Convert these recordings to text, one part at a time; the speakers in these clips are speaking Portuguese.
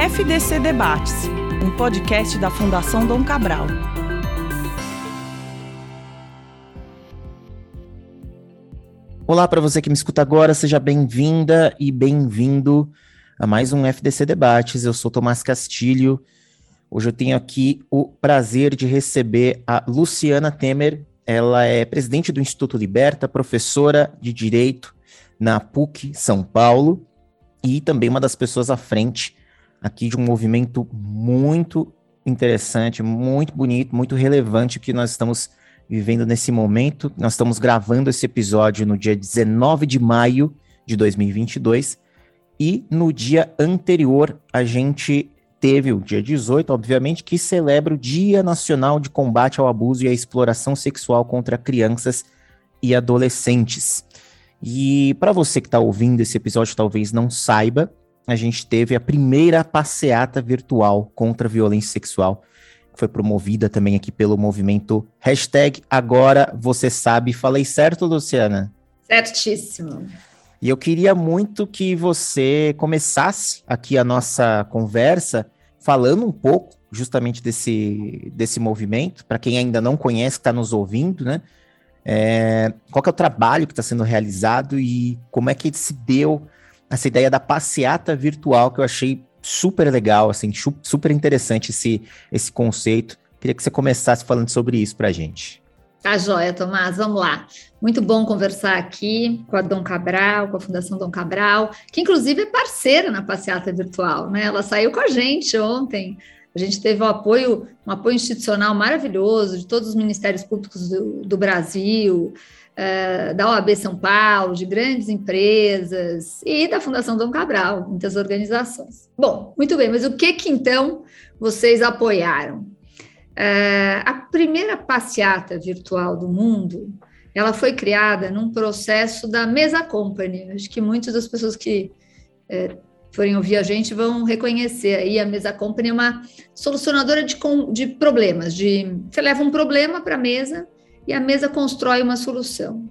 FDC Debates, um podcast da Fundação Dom Cabral. Olá para você que me escuta agora, seja bem-vinda e bem-vindo a mais um FDC Debates. Eu sou Tomás Castilho. Hoje eu tenho aqui o prazer de receber a Luciana Temer. Ela é presidente do Instituto Liberta, professora de Direito na PUC São Paulo e também uma das pessoas à frente aqui de um movimento muito interessante, muito bonito, muito relevante que nós estamos vivendo nesse momento. Nós estamos gravando esse episódio no dia 19 de maio de 2022 e no dia anterior a gente teve o dia 18, obviamente, que celebra o Dia Nacional de Combate ao Abuso e à Exploração Sexual contra Crianças e Adolescentes. E para você que está ouvindo esse episódio, talvez não saiba, a gente teve a primeira passeata virtual contra a violência sexual, que foi promovida também aqui pelo movimento hashtag Agora Você Sabe. Falei certo, Luciana? Certíssimo. E eu queria muito que você começasse aqui a nossa conversa falando um pouco justamente desse, desse movimento, para quem ainda não conhece, que está nos ouvindo, né? É, qual é o trabalho que está sendo realizado e como é que se deu essa ideia da passeata virtual que eu achei super legal, assim, super interessante esse, esse conceito. Queria que você começasse falando sobre isso para a gente. Tá joia, Tomás, vamos lá. Muito bom conversar aqui com a Dom Cabral, com a Fundação Dom Cabral, que inclusive é parceira na passeata virtual, né? Ela saiu com a gente ontem a gente teve um apoio, um apoio institucional maravilhoso de todos os ministérios públicos do, do Brasil, uh, da OAB São Paulo, de grandes empresas e da Fundação Dom Cabral, muitas organizações. Bom, muito bem, mas o que que então vocês apoiaram? Uh, a primeira passeata virtual do mundo, ela foi criada num processo da Mesa Company. Acho que muitas das pessoas que uh, forem ouvir a gente vão reconhecer aí a Mesa Company é uma solucionadora de, de problemas. De, você leva um problema para a mesa e a mesa constrói uma solução.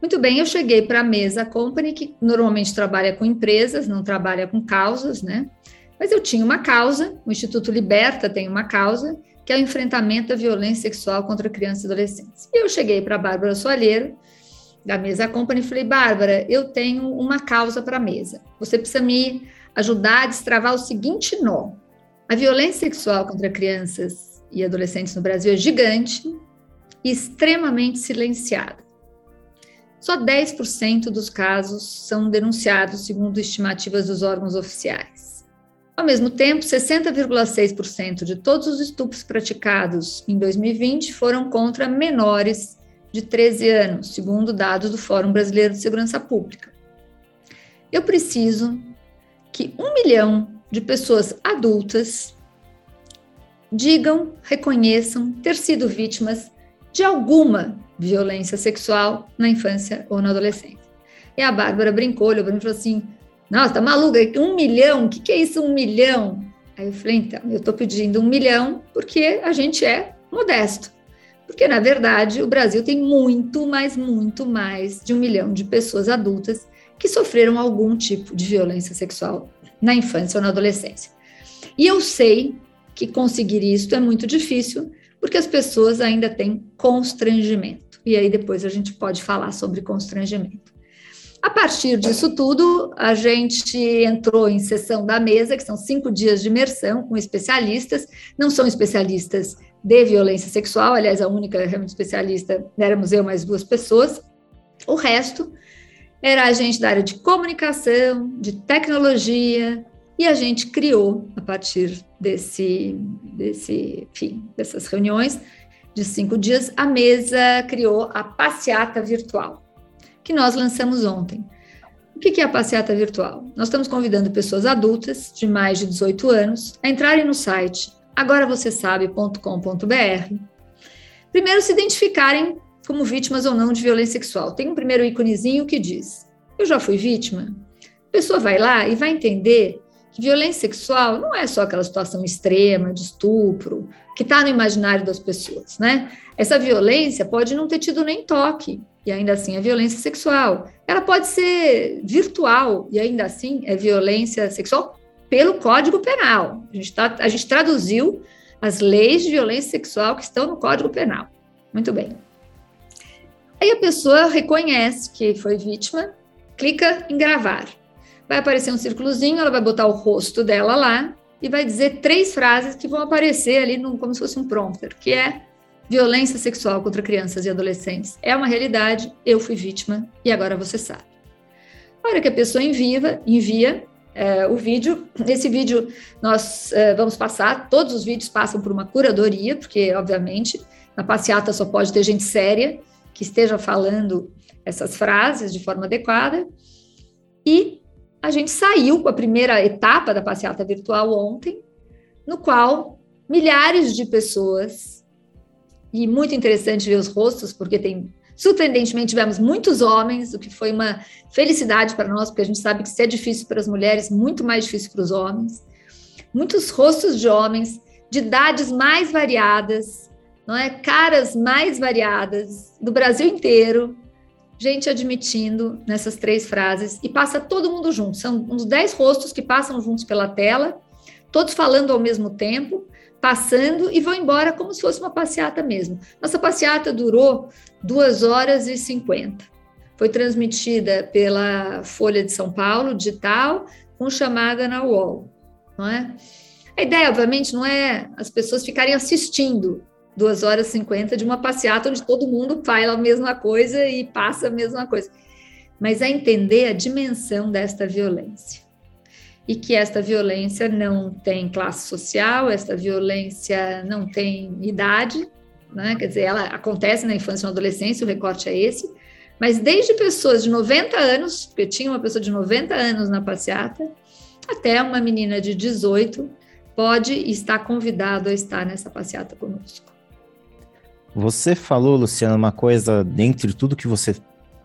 Muito bem, eu cheguei para a Mesa Company, que normalmente trabalha com empresas, não trabalha com causas, né? Mas eu tinha uma causa, o Instituto Liberta tem uma causa, que é o enfrentamento da violência sexual contra crianças e adolescentes. E eu cheguei para a Bárbara Soalheiro, da Mesa Company e falei, Bárbara, eu tenho uma causa para a mesa. Você precisa me ajudar a destravar o seguinte nó. A violência sexual contra crianças e adolescentes no Brasil é gigante e extremamente silenciada. Só 10% dos casos são denunciados, segundo estimativas dos órgãos oficiais. Ao mesmo tempo, 60,6% de todos os estupros praticados em 2020 foram contra menores de 13 anos, segundo dados do Fórum Brasileiro de Segurança Pública. Eu preciso que um milhão de pessoas adultas digam, reconheçam ter sido vítimas de alguma violência sexual na infância ou na adolescência. E a Bárbara brincou, olhou para mim e falou assim: Nossa, tá maluca? Um milhão? O que, que é isso, um milhão? Aí eu falei: Então, eu estou pedindo um milhão porque a gente é modesto. Porque, na verdade, o Brasil tem muito, mas muito mais de um milhão de pessoas adultas que sofreram algum tipo de violência sexual na infância ou na adolescência. E eu sei que conseguir isso é muito difícil, porque as pessoas ainda têm constrangimento. E aí depois a gente pode falar sobre constrangimento. A partir disso tudo, a gente entrou em sessão da mesa, que são cinco dias de imersão com especialistas, não são especialistas de violência sexual, aliás, a única realmente especialista éramos eu mais duas pessoas. O resto era a gente da área de comunicação, de tecnologia, e a gente criou, a partir desse, desse, enfim, dessas reuniões de cinco dias, a mesa criou a passeata virtual, que nós lançamos ontem. O que é a passeata virtual? Nós estamos convidando pessoas adultas de mais de 18 anos a entrarem no site agora você sabe.com.br. Primeiro, se identificarem como vítimas ou não de violência sexual. Tem um primeiro íconezinho que diz: Eu já fui vítima. A pessoa vai lá e vai entender violência sexual não é só aquela situação extrema de estupro que está no imaginário das pessoas, né? Essa violência pode não ter tido nem toque e ainda assim é violência sexual. Ela pode ser virtual e ainda assim é violência sexual pelo Código Penal. A gente, tá, a gente traduziu as leis de violência sexual que estão no Código Penal. Muito bem. Aí a pessoa reconhece que foi vítima, clica em gravar. Vai aparecer um círculozinho, ela vai botar o rosto dela lá e vai dizer três frases que vão aparecer ali no, como se fosse um prompter, que é violência sexual contra crianças e adolescentes. É uma realidade, eu fui vítima e agora você sabe. A hora que a pessoa envia, envia é, o vídeo, esse vídeo nós é, vamos passar, todos os vídeos passam por uma curadoria, porque, obviamente, na passeata só pode ter gente séria que esteja falando essas frases de forma adequada. E a gente saiu com a primeira etapa da passeata virtual ontem, no qual milhares de pessoas, e muito interessante ver os rostos, porque tem Surpreendentemente, tivemos muitos homens, o que foi uma felicidade para nós, porque a gente sabe que se é difícil para as mulheres, muito mais difícil para os homens. Muitos rostos de homens, de idades mais variadas, não é? Caras mais variadas, do Brasil inteiro, gente admitindo nessas três frases, e passa todo mundo junto. São uns dez rostos que passam juntos pela tela, todos falando ao mesmo tempo, passando e vão embora como se fosse uma passeata mesmo. Nossa passeata durou duas horas e cinquenta. Foi transmitida pela Folha de São Paulo, digital, com chamada na UOL. Não é? A ideia, obviamente, não é as pessoas ficarem assistindo duas horas e cinquenta de uma passeata onde todo mundo faz a mesma coisa e passa a mesma coisa, mas é entender a dimensão desta violência e que esta violência não tem classe social, esta violência não tem idade, né? quer dizer, ela acontece na infância e na adolescência, o recorte é esse, mas desde pessoas de 90 anos, porque tinha uma pessoa de 90 anos na passeata, até uma menina de 18 pode estar convidado a estar nessa passeata conosco. Você falou, Luciana, uma coisa, dentre tudo que você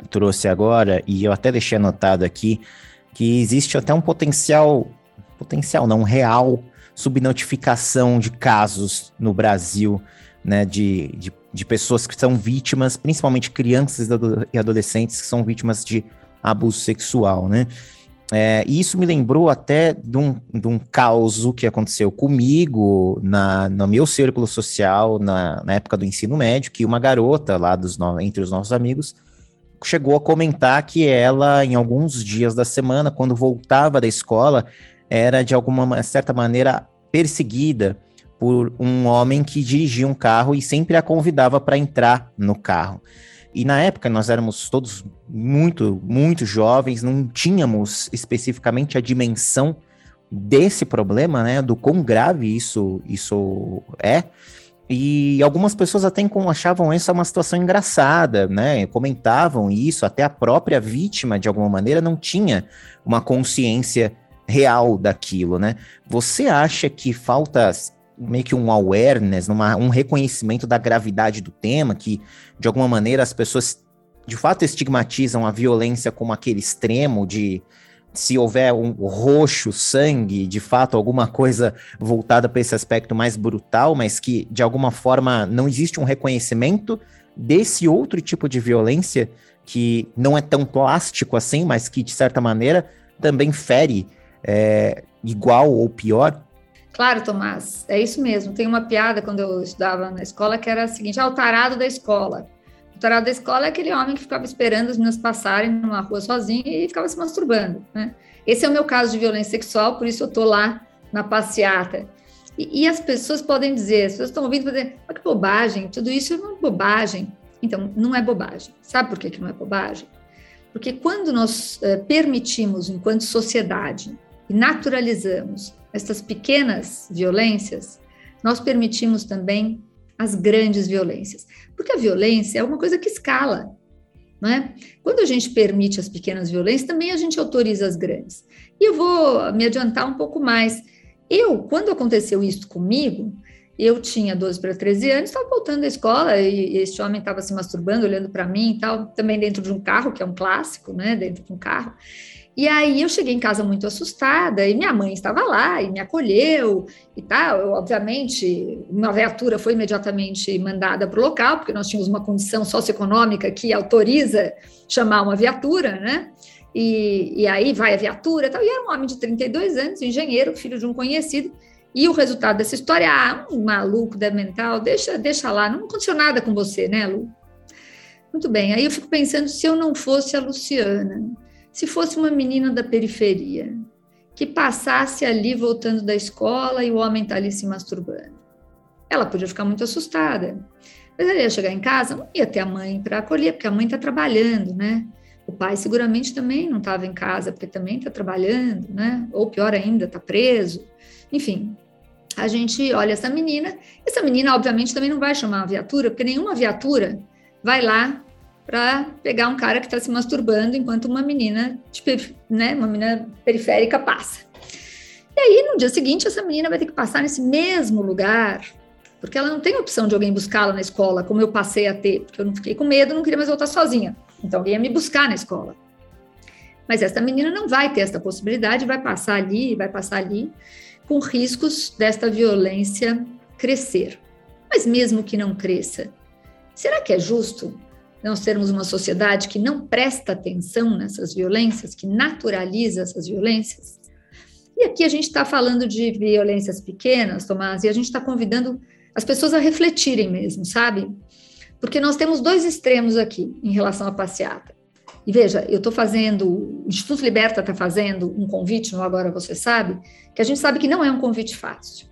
trouxe agora, e eu até deixei anotado aqui, que existe até um potencial, potencial não, real subnotificação de casos no Brasil, né, de, de, de pessoas que são vítimas, principalmente crianças e adolescentes que são vítimas de abuso sexual, né? É, e isso me lembrou até de um, de um caos que aconteceu comigo na, no meu círculo social na, na época do ensino médio, que uma garota lá dos entre os nossos amigos chegou a comentar que ela, em alguns dias da semana, quando voltava da escola, era de alguma certa maneira perseguida por um homem que dirigia um carro e sempre a convidava para entrar no carro. E na época nós éramos todos muito, muito jovens, não tínhamos especificamente a dimensão desse problema, né, do quão grave isso, isso é. E algumas pessoas até achavam essa uma situação engraçada, né? Comentavam isso, até a própria vítima, de alguma maneira, não tinha uma consciência real daquilo, né? Você acha que falta meio que um awareness, um reconhecimento da gravidade do tema, que de alguma maneira as pessoas de fato estigmatizam a violência como aquele extremo de se houver um roxo, sangue, de fato, alguma coisa voltada para esse aspecto mais brutal, mas que de alguma forma não existe um reconhecimento desse outro tipo de violência que não é tão plástico assim, mas que de certa maneira também fere é, igual ou pior. Claro, Tomás, é isso mesmo. Tem uma piada quando eu estudava na escola que era a seguinte: ah, o tarado da escola. O tarado da escola é aquele homem que ficava esperando as meninas passarem numa rua sozinho e ficava se masturbando, né? Esse é o meu caso de violência sexual, por isso eu tô lá na passeata. E, e as pessoas podem dizer, as pessoas estão ouvindo dizer, mas que bobagem, tudo isso é uma bobagem. Então, não é bobagem. Sabe por que, que não é bobagem? Porque quando nós eh, permitimos, enquanto sociedade, e naturalizamos essas pequenas violências, nós permitimos também as grandes violências. Porque a violência é uma coisa que escala. Não é? Quando a gente permite as pequenas violências, também a gente autoriza as grandes. E eu vou me adiantar um pouco mais. Eu, quando aconteceu isso comigo, eu tinha 12 para 13 anos, estava voltando da escola e esse homem estava se masturbando, olhando para mim e tal, também dentro de um carro, que é um clássico, né? Dentro de um carro. E aí eu cheguei em casa muito assustada e minha mãe estava lá e me acolheu e tal. Eu, obviamente, uma viatura foi imediatamente mandada para o local, porque nós tínhamos uma condição socioeconômica que autoriza chamar uma viatura, né? e, e aí vai a viatura e tal. E era um homem de 32 anos, engenheiro, filho de um conhecido. E o resultado dessa história, ah, um maluco da mental, deixa, deixa lá, não aconteceu nada com você, né, Lu? Muito bem, aí eu fico pensando se eu não fosse a Luciana, se fosse uma menina da periferia, que passasse ali voltando da escola e o homem está ali se masturbando. Ela podia ficar muito assustada. Mas ela ia chegar em casa, não ia ter a mãe para acolher, porque a mãe está trabalhando, né? O pai seguramente também não estava em casa, porque também está trabalhando, né? Ou pior ainda, está preso. Enfim, a gente olha essa menina. Essa menina, obviamente, também não vai chamar a viatura, porque nenhuma viatura vai lá para pegar um cara que está se masturbando enquanto uma menina, tipo, né, uma menina periférica passa. E aí, no dia seguinte, essa menina vai ter que passar nesse mesmo lugar, porque ela não tem opção de alguém buscá-la na escola, como eu passei a ter, porque eu não fiquei com medo, não queria mais voltar sozinha. Então, alguém ia me buscar na escola. Mas essa menina não vai ter essa possibilidade, vai passar ali, vai passar ali, com riscos desta violência crescer. Mas mesmo que não cresça, será que é justo nós termos uma sociedade que não presta atenção nessas violências, que naturaliza essas violências? E aqui a gente está falando de violências pequenas, Tomás, e a gente está convidando as pessoas a refletirem mesmo, sabe? Porque nós temos dois extremos aqui em relação à passeata. E veja, eu estou fazendo, o Instituto Liberta está fazendo um convite no Agora Você Sabe, que a gente sabe que não é um convite fácil.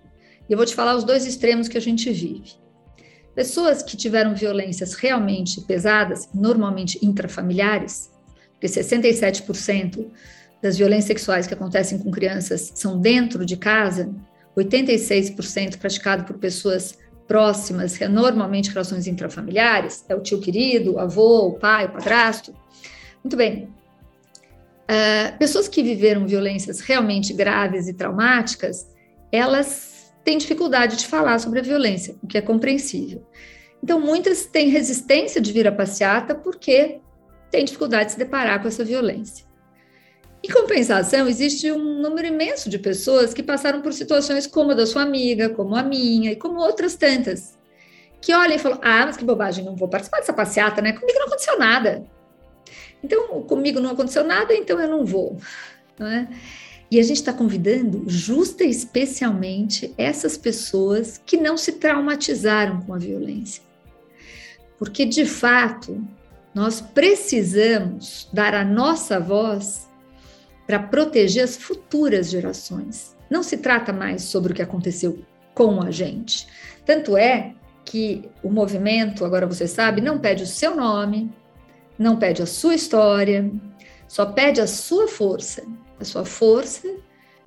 E eu vou te falar os dois extremos que a gente vive. Pessoas que tiveram violências realmente pesadas, normalmente intrafamiliares, porque 67% das violências sexuais que acontecem com crianças são dentro de casa, 86% praticado por pessoas próximas, normalmente relações intrafamiliares, é o tio querido, o avô, o pai, o padrasto. Muito bem. Uh, pessoas que viveram violências realmente graves e traumáticas, elas têm dificuldade de falar sobre a violência, o que é compreensível. Então, muitas têm resistência de vir à passeata porque têm dificuldade de se deparar com essa violência. Em compensação, existe um número imenso de pessoas que passaram por situações como a da sua amiga, como a minha e como outras tantas, que olham e falam: Ah, mas que bobagem, não vou participar dessa passeata, né? Comigo não aconteceu nada. Então, comigo não aconteceu nada, então eu não vou. Não é? E a gente está convidando justa e especialmente essas pessoas que não se traumatizaram com a violência. Porque, de fato, nós precisamos dar a nossa voz para proteger as futuras gerações. Não se trata mais sobre o que aconteceu com a gente. Tanto é que o movimento, agora você sabe, não pede o seu nome, não pede a sua história, só pede a sua força, a sua força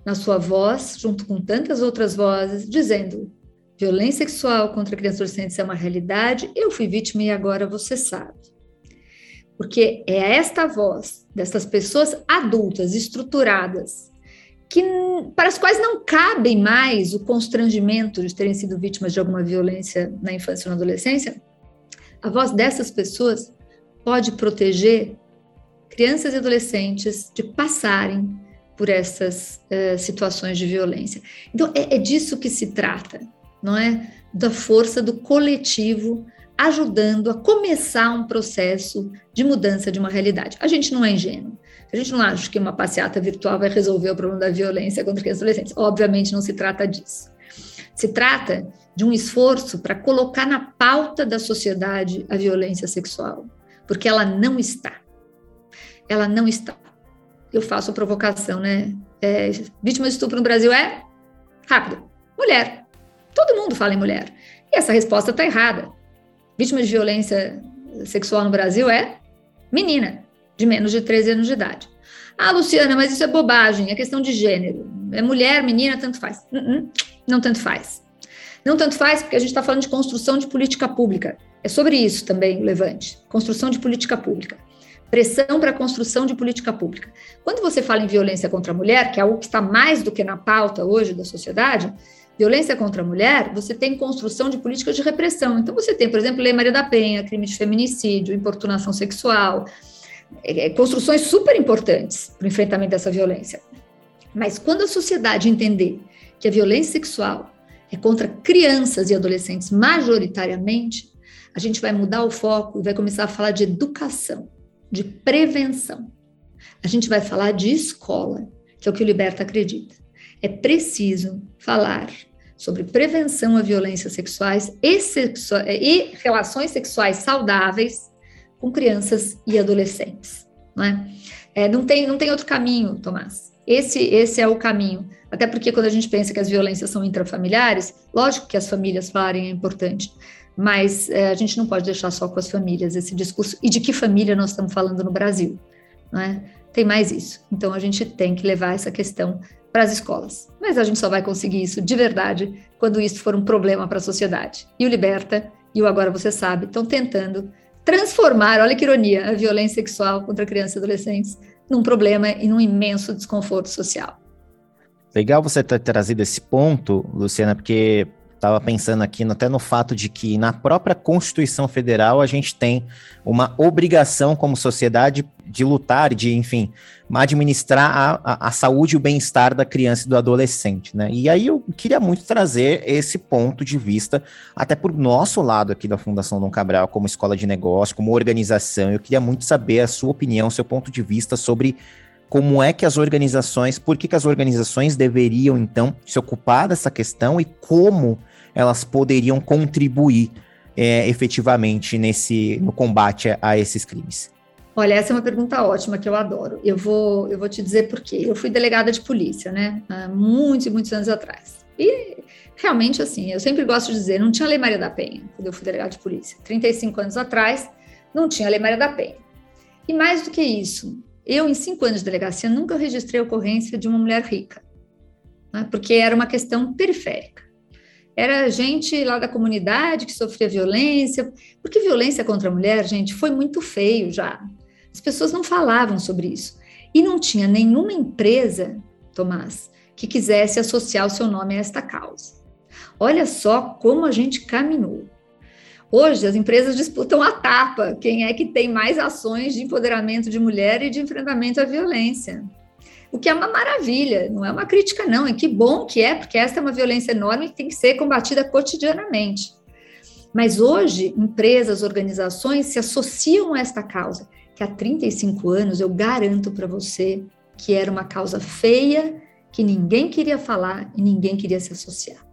na sua voz, junto com tantas outras vozes, dizendo: violência sexual contra crianças e adolescentes é uma realidade, eu fui vítima e agora você sabe. Porque é esta voz dessas pessoas adultas, estruturadas, que, para as quais não cabe mais o constrangimento de terem sido vítimas de alguma violência na infância ou na adolescência, a voz dessas pessoas pode proteger crianças e adolescentes de passarem por essas uh, situações de violência. Então, é, é disso que se trata, não é? Da força do coletivo ajudando a começar um processo de mudança de uma realidade. A gente não é ingênuo. A gente não acha que uma passeata virtual vai resolver o problema da violência contra crianças e adolescentes. Obviamente não se trata disso. Se trata de um esforço para colocar na pauta da sociedade a violência sexual, porque ela não está. Ela não está. Eu faço a provocação, né? É, vítima de estupro no Brasil é rápido, mulher. Todo mundo fala em mulher. E essa resposta está errada vítima de violência sexual no Brasil é menina, de menos de 13 anos de idade. Ah, Luciana, mas isso é bobagem, é questão de gênero. É mulher, menina, tanto faz. Não, uh-uh, não tanto faz. Não tanto faz porque a gente está falando de construção de política pública. É sobre isso também o Levante. Construção de política pública. Pressão para a construção de política pública. Quando você fala em violência contra a mulher, que é algo que está mais do que na pauta hoje da sociedade, violência contra a mulher, você tem construção de políticas de repressão. Então, você tem, por exemplo, Lei Maria da Penha, crime de feminicídio, importunação sexual, é, é, construções super importantes para o enfrentamento dessa violência. Mas quando a sociedade entender que a violência sexual é contra crianças e adolescentes majoritariamente, a gente vai mudar o foco e vai começar a falar de educação, de prevenção. A gente vai falar de escola, que é o que o Liberta acredita. É preciso falar sobre prevenção a violências sexuais e, sexu e relações sexuais saudáveis com crianças e adolescentes. Não, é? É, não, tem, não tem outro caminho, Tomás. Esse, esse é o caminho. Até porque quando a gente pensa que as violências são intrafamiliares, lógico que as famílias falarem é importante, mas é, a gente não pode deixar só com as famílias esse discurso. E de que família nós estamos falando no Brasil? Não é? Tem mais isso. Então a gente tem que levar essa questão para as escolas. Mas a gente só vai conseguir isso de verdade quando isso for um problema para a sociedade. E o Liberta e o Agora Você Sabe estão tentando transformar, olha que ironia, a violência sexual contra crianças e adolescentes num problema e num imenso desconforto social. Legal você ter trazido esse ponto, Luciana, porque estava pensando aqui até no fato de que na própria Constituição Federal a gente tem uma obrigação como sociedade de lutar, de, enfim, administrar a, a, a saúde e o bem-estar da criança e do adolescente, né? E aí eu queria muito trazer esse ponto de vista, até por nosso lado aqui da Fundação Dom Cabral, como escola de negócio, como organização, eu queria muito saber a sua opinião, seu ponto de vista sobre como é que as organizações, por que, que as organizações deveriam, então, se ocupar dessa questão e como elas poderiam contribuir é, efetivamente nesse, no combate a, esses crimes? Olha, essa é uma pergunta ótima que eu adoro. Eu vou, eu vou te dizer por quê. Eu fui delegada de polícia, né? Há muitos muitos anos atrás. E realmente, assim, eu sempre gosto de dizer, não tinha Lei Maria da Penha quando eu fui delegada de polícia. 35 anos atrás, não tinha Lei Maria da Penha. E mais do que isso, eu, em cinco anos de delegacia, nunca registrei a ocorrência de uma mulher rica, né? porque era uma questão periférica era gente lá da comunidade que sofria violência, porque violência contra a mulher, gente, foi muito feio já. As pessoas não falavam sobre isso. E não tinha nenhuma empresa, Tomás, que quisesse associar o seu nome a esta causa. Olha só como a gente caminhou. Hoje, as empresas disputam a tapa, quem é que tem mais ações de empoderamento de mulher e de enfrentamento à violência o que é uma maravilha, não é uma crítica, não, é que bom que é, porque essa é uma violência enorme que tem que ser combatida cotidianamente. Mas hoje, empresas, organizações se associam a esta causa, que há 35 anos eu garanto para você que era uma causa feia, que ninguém queria falar e ninguém queria se associar.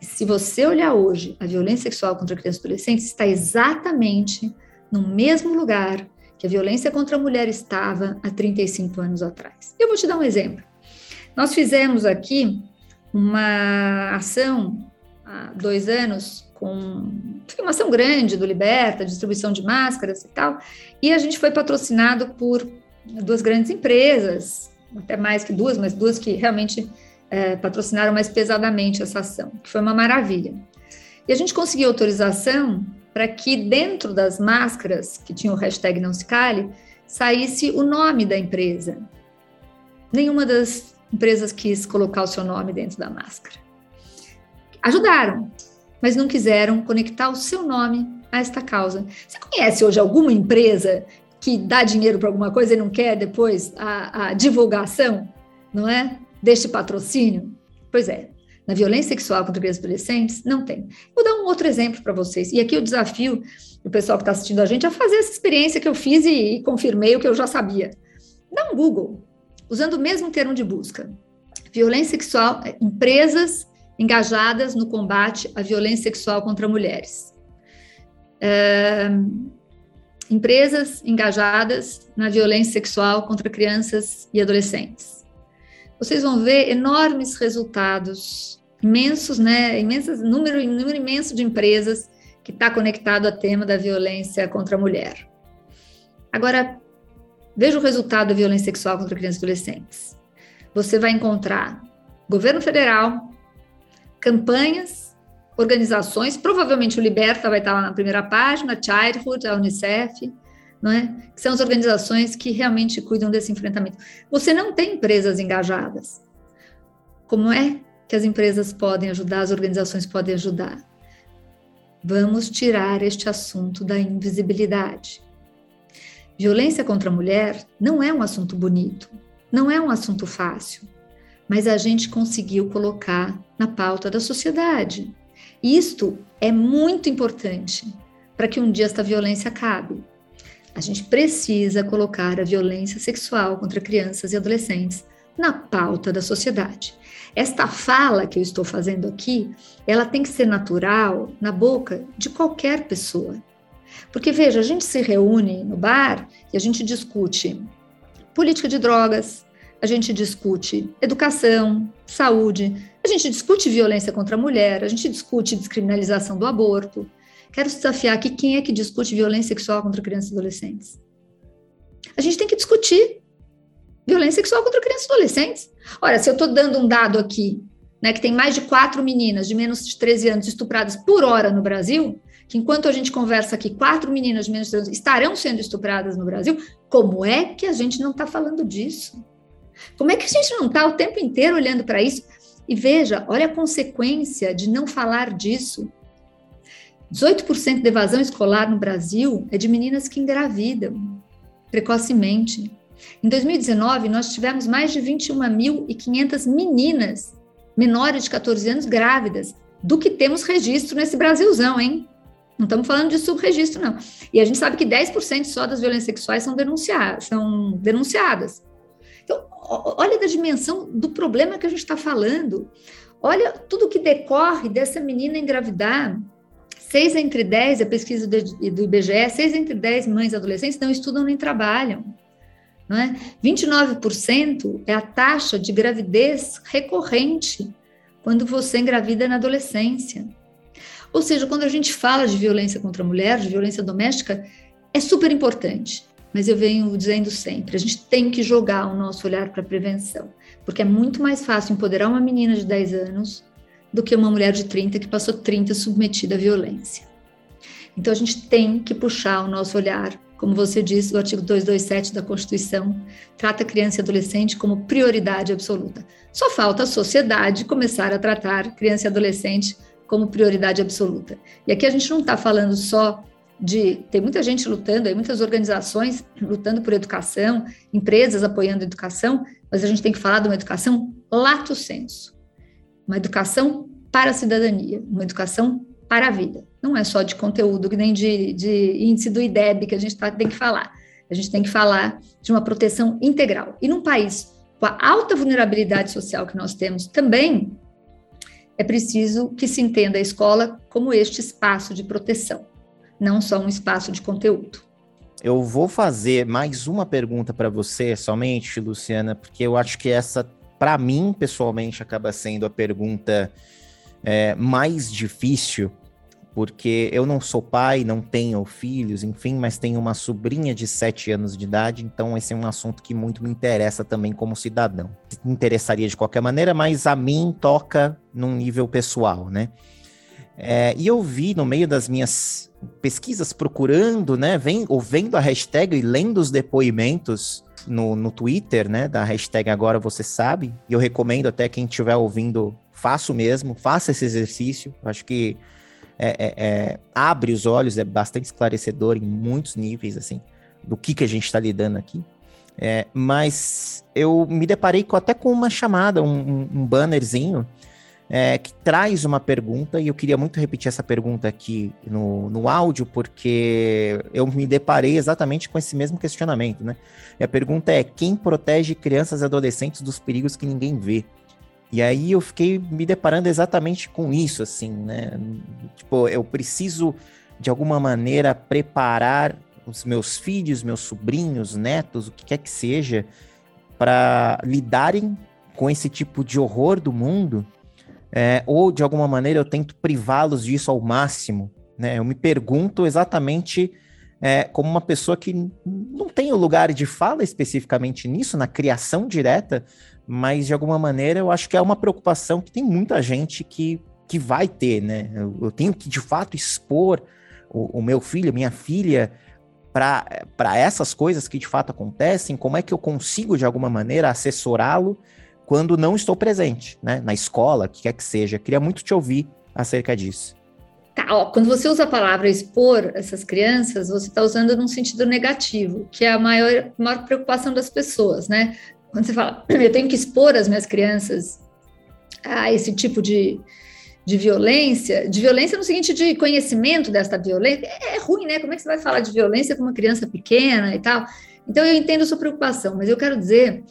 E se você olhar hoje, a violência sexual contra crianças e adolescentes está exatamente no mesmo lugar que a violência contra a mulher estava há 35 anos atrás. Eu vou te dar um exemplo. Nós fizemos aqui uma ação há dois anos com uma ação grande do Liberta, distribuição de máscaras e tal, e a gente foi patrocinado por duas grandes empresas, até mais que duas, mas duas que realmente é, patrocinaram mais pesadamente essa ação, que foi uma maravilha. E a gente conseguiu autorização para que dentro das máscaras, que tinha o hashtag não se cale, saísse o nome da empresa. Nenhuma das empresas quis colocar o seu nome dentro da máscara. Ajudaram, mas não quiseram conectar o seu nome a esta causa. Você conhece hoje alguma empresa que dá dinheiro para alguma coisa e não quer depois a, a divulgação, não é? Deste patrocínio? Pois é, na violência sexual contra crianças e adolescentes, não tem. Vou dar um outro exemplo para vocês. E aqui o desafio do pessoal que está assistindo a gente é fazer essa experiência que eu fiz e, e confirmei o que eu já sabia. Dá um Google, usando o mesmo termo de busca. Violência sexual, é, empresas engajadas no combate à violência sexual contra mulheres. É, empresas engajadas na violência sexual contra crianças e adolescentes. Vocês vão ver enormes resultados imensos, né, imensas, número, número imenso de empresas que está conectado ao tema da violência contra a mulher. Agora, veja o resultado da violência sexual contra crianças e adolescentes. Você vai encontrar governo federal, campanhas, organizações, provavelmente o Liberta vai estar lá na primeira página, Childhood, a Unicef, não é? Que são as organizações que realmente cuidam desse enfrentamento. Você não tem empresas engajadas. Como é que as empresas podem ajudar, as organizações podem ajudar. Vamos tirar este assunto da invisibilidade. Violência contra a mulher não é um assunto bonito, não é um assunto fácil, mas a gente conseguiu colocar na pauta da sociedade. Isto é muito importante para que um dia esta violência acabe. A gente precisa colocar a violência sexual contra crianças e adolescentes na pauta da sociedade. Esta fala que eu estou fazendo aqui, ela tem que ser natural na boca de qualquer pessoa. Porque veja, a gente se reúne no bar e a gente discute política de drogas, a gente discute educação, saúde, a gente discute violência contra a mulher, a gente discute descriminalização do aborto. Quero desafiar aqui quem é que discute violência sexual contra crianças e adolescentes. A gente tem que discutir violência sexual contra crianças e adolescentes. Olha, se eu estou dando um dado aqui, né, que tem mais de quatro meninas de menos de 13 anos estupradas por hora no Brasil, que enquanto a gente conversa aqui, quatro meninas de menos de 13 anos estarão sendo estupradas no Brasil, como é que a gente não está falando disso? Como é que a gente não está o tempo inteiro olhando para isso? E veja, olha a consequência de não falar disso. 18% de evasão escolar no Brasil é de meninas que engravidam precocemente. Em 2019, nós tivemos mais de 21.500 meninas menores de 14 anos grávidas, do que temos registro nesse Brasilzão, hein? Não estamos falando de subregistro, não. E a gente sabe que 10% só das violências sexuais são denunciadas. São denunciadas. Então, olha da dimensão do problema que a gente está falando. Olha tudo que decorre dessa menina engravidar. Seis entre dez, a pesquisa do IBGE, seis entre dez mães adolescentes não estudam nem trabalham. Não é? 29% é a taxa de gravidez recorrente quando você engravida na adolescência. Ou seja, quando a gente fala de violência contra a mulher, de violência doméstica, é super importante. Mas eu venho dizendo sempre, a gente tem que jogar o nosso olhar para a prevenção, porque é muito mais fácil empoderar uma menina de 10 anos do que uma mulher de 30 que passou 30 submetida à violência. Então a gente tem que puxar o nosso olhar como você disse, o artigo 227 da Constituição trata criança e adolescente como prioridade absoluta. Só falta a sociedade começar a tratar criança e adolescente como prioridade absoluta. E aqui a gente não está falando só de. Tem muita gente lutando, muitas organizações lutando por educação, empresas apoiando a educação, mas a gente tem que falar de uma educação lato senso uma educação para a cidadania, uma educação para a vida. Não é só de conteúdo, nem de, de índice do IDEB que a gente tá, tem que falar. A gente tem que falar de uma proteção integral. E num país com a alta vulnerabilidade social que nós temos também, é preciso que se entenda a escola como este espaço de proteção, não só um espaço de conteúdo. Eu vou fazer mais uma pergunta para você, somente, Luciana, porque eu acho que essa, para mim, pessoalmente, acaba sendo a pergunta é, mais difícil, porque eu não sou pai, não tenho filhos, enfim, mas tenho uma sobrinha de 7 anos de idade, então esse é um assunto que muito me interessa também como cidadão. Interessaria de qualquer maneira, mas a mim toca num nível pessoal, né? É, e eu vi no meio das minhas pesquisas procurando, né, vem, vendo a hashtag e lendo os depoimentos no, no Twitter, né, da hashtag Agora Você Sabe, e eu recomendo até quem estiver ouvindo faço mesmo, faça esse exercício. Acho que é, é, é, abre os olhos, é bastante esclarecedor em muitos níveis, assim, do que, que a gente está lidando aqui. É, mas eu me deparei com, até com uma chamada, um, um bannerzinho, é, que traz uma pergunta, e eu queria muito repetir essa pergunta aqui no, no áudio, porque eu me deparei exatamente com esse mesmo questionamento, né? E a pergunta é: quem protege crianças e adolescentes dos perigos que ninguém vê? E aí eu fiquei me deparando exatamente com isso, assim, né? Tipo, eu preciso, de alguma maneira, preparar os meus filhos, meus sobrinhos, netos, o que quer que seja, para lidarem com esse tipo de horror do mundo, é, ou de alguma maneira eu tento privá-los disso ao máximo, né? Eu me pergunto exatamente é, como uma pessoa que não tem o lugar de fala especificamente nisso, na criação direta, mas de alguma maneira eu acho que é uma preocupação que tem muita gente que, que vai ter, né? Eu, eu tenho que de fato expor o, o meu filho, minha filha, para essas coisas que de fato acontecem, como é que eu consigo de alguma maneira assessorá-lo quando não estou presente, né? Na escola, que quer que seja. Queria muito te ouvir acerca disso. Tá, ó, quando você usa a palavra expor essas crianças, você está usando num sentido negativo, que é a maior, maior preocupação das pessoas, né? Quando você fala, eu tenho que expor as minhas crianças a esse tipo de, de violência, de violência no seguinte de conhecimento desta violência, é, é ruim, né? Como é que você vai falar de violência com uma criança pequena e tal? Então eu entendo sua preocupação, mas eu quero dizer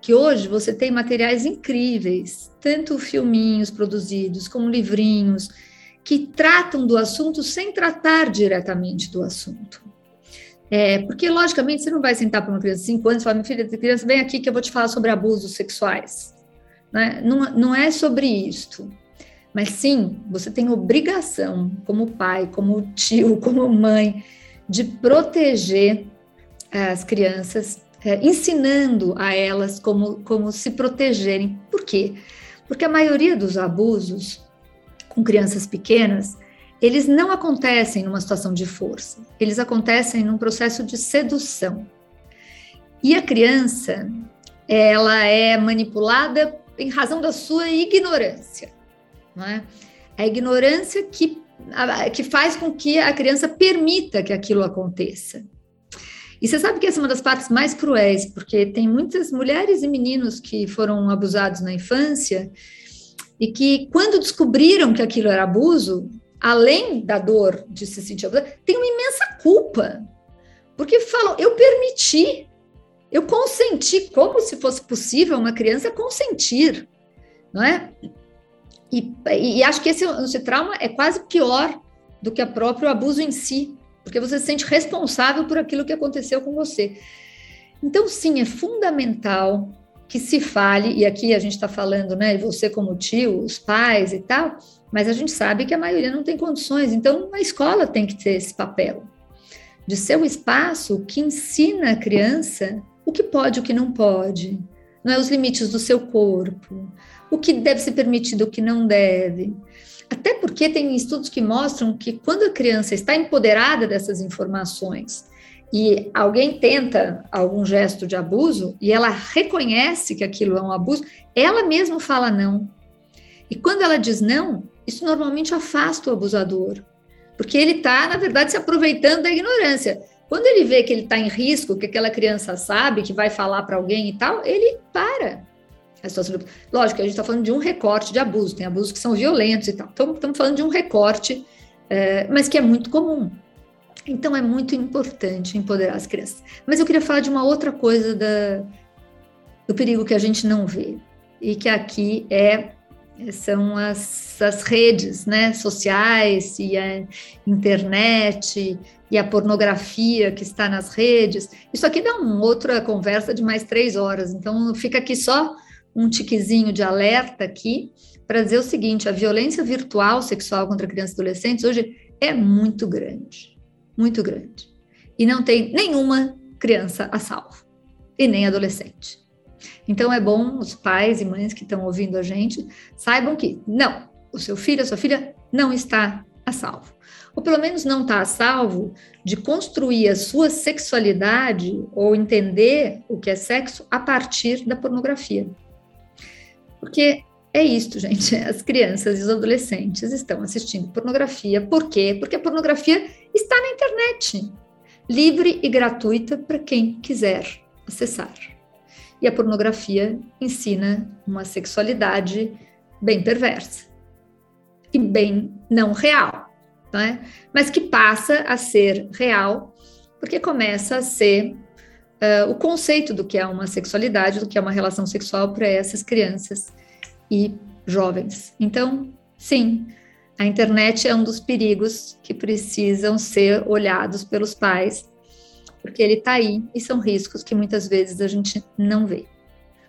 que hoje você tem materiais incríveis, tanto filminhos produzidos como livrinhos, que tratam do assunto sem tratar diretamente do assunto. É, porque, logicamente, você não vai sentar para uma criança de 5 anos e falar, minha filha, criança, vem aqui que eu vou te falar sobre abusos sexuais. Né? Não, não é sobre isto. Mas sim, você tem obrigação, como pai, como tio, como mãe, de proteger as crianças, é, ensinando a elas como, como se protegerem. Por quê? Porque a maioria dos abusos com crianças pequenas, eles não acontecem numa situação de força, eles acontecem num processo de sedução. E a criança, ela é manipulada em razão da sua ignorância. Não é? A ignorância que, que faz com que a criança permita que aquilo aconteça. E você sabe que essa é uma das partes mais cruéis, porque tem muitas mulheres e meninos que foram abusados na infância e que, quando descobriram que aquilo era abuso, além da dor de se sentir abusado, tem uma imensa culpa. Porque falam, eu permiti, eu consenti, como se fosse possível uma criança consentir, não é? E, e acho que esse trauma é quase pior do que o próprio abuso em si, porque você se sente responsável por aquilo que aconteceu com você. Então, sim, é fundamental que se fale, e aqui a gente está falando, né, você como tio, os pais e tal, mas a gente sabe que a maioria não tem condições, então a escola tem que ter esse papel de ser o espaço que ensina a criança o que pode e o que não pode, não é os limites do seu corpo, o que deve ser permitido, o que não deve. Até porque tem estudos que mostram que quando a criança está empoderada dessas informações e alguém tenta algum gesto de abuso e ela reconhece que aquilo é um abuso, ela mesma fala não. E quando ela diz não, isso normalmente afasta o abusador, porque ele está, na verdade, se aproveitando da ignorância. Quando ele vê que ele está em risco, que aquela criança sabe que vai falar para alguém e tal, ele para. A situação de... Lógico, a gente está falando de um recorte de abuso, tem abusos que são violentos e tal. Então, estamos falando de um recorte, é, mas que é muito comum. Então é muito importante empoderar as crianças. Mas eu queria falar de uma outra coisa da, do perigo que a gente não vê e que aqui é são as, as redes né, sociais e a internet e a pornografia que está nas redes. Isso aqui dá uma outra conversa de mais três horas. Então fica aqui só um tiquezinho de alerta aqui para dizer o seguinte: a violência virtual sexual contra crianças e adolescentes hoje é muito grande muito grande. E não tem nenhuma criança a salvo, e nem adolescente. Então é bom os pais e mães que estão ouvindo a gente saibam que não, o seu filho, a sua filha não está a salvo. Ou pelo menos não está a salvo de construir a sua sexualidade ou entender o que é sexo a partir da pornografia. Porque é isto, gente. As crianças e os adolescentes estão assistindo pornografia. Por quê? Porque a pornografia está na internet, livre e gratuita para quem quiser acessar. E a pornografia ensina uma sexualidade bem perversa e bem não real, né? mas que passa a ser real porque começa a ser uh, o conceito do que é uma sexualidade, do que é uma relação sexual para essas crianças e jovens. Então, sim, a internet é um dos perigos que precisam ser olhados pelos pais, porque ele está aí e são riscos que muitas vezes a gente não vê.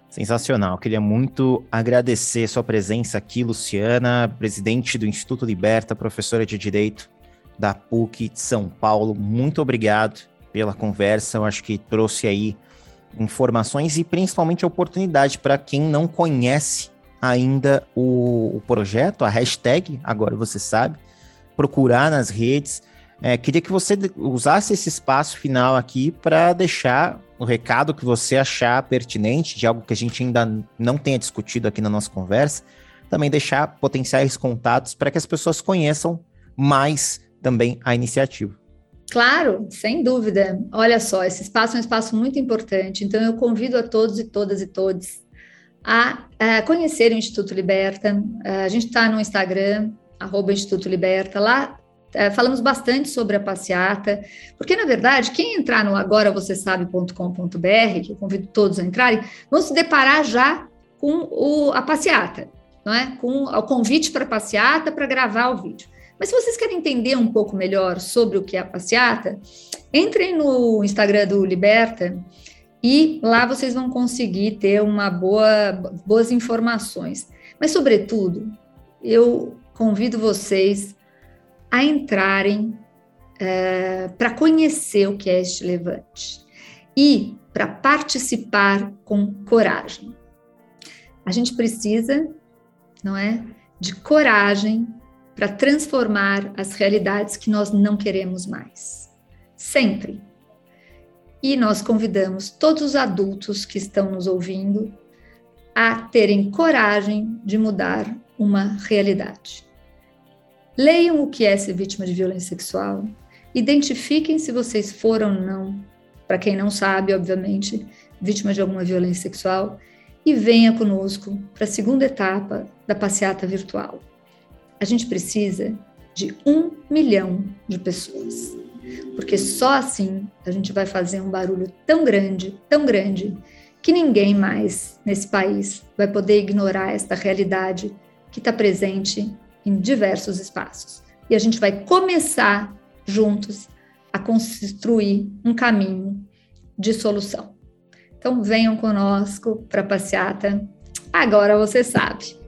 Sensacional. Queria muito agradecer sua presença aqui, Luciana, presidente do Instituto Liberta, professora de Direito da PUC de São Paulo. Muito obrigado pela conversa. Eu acho que trouxe aí informações e principalmente oportunidade para quem não conhece ainda o, o, projeto, a hashtag, agora você sabe, procurar nas redes. É, queria que você usasse esse espaço final aqui para deixar o recado que você achar pertinente, de algo que a gente ainda não tenha discutido aqui na nossa conversa, também deixar potenciais contatos para que as pessoas conheçam mais também a iniciativa. Claro, sem dúvida. Olha só, esse espaço é um espaço muito importante, então eu convido a todos e todas e todos a, a conhecer o Instituto Liberta. A gente está no Instagram, arroba Instituto Liberta. Lá é, falamos bastante sobre a passeata, porque, na verdade, quem entrar no agoravocêsabe.com.br, que eu convido todos a entrarem, vão se deparar já com o, a passeata, não é? com o convite para a passeata para gravar o vídeo. Mas se vocês querem entender um pouco melhor sobre o que é a passeata, entrem no Instagram do Liberta e lá vocês vão conseguir ter uma boa, boas informações. Mas, sobretudo, eu convido vocês a entrarem é, para conhecer o que é este levante e para participar com coragem. A gente precisa, não é, de coragem para transformar as realidades que nós não queremos mais. Sempre. E nós convidamos todos os adultos que estão nos ouvindo a terem coragem de mudar uma realidade. Leiam o que é ser vítima de violência sexual, identifiquem se vocês foram ou não, para quem não sabe, obviamente, vítima de alguma violência sexual, e venha conosco para a segunda etapa da passeata virtual. A gente precisa de um milhão de pessoas, porque só assim a gente vai fazer um barulho tão grande, tão grande, que ninguém mais nesse país vai poder ignorar esta realidade que está presente em diversos espaços. E a gente vai começar juntos a construir um caminho de solução. Então venham conosco para a passeata. Agora você sabe.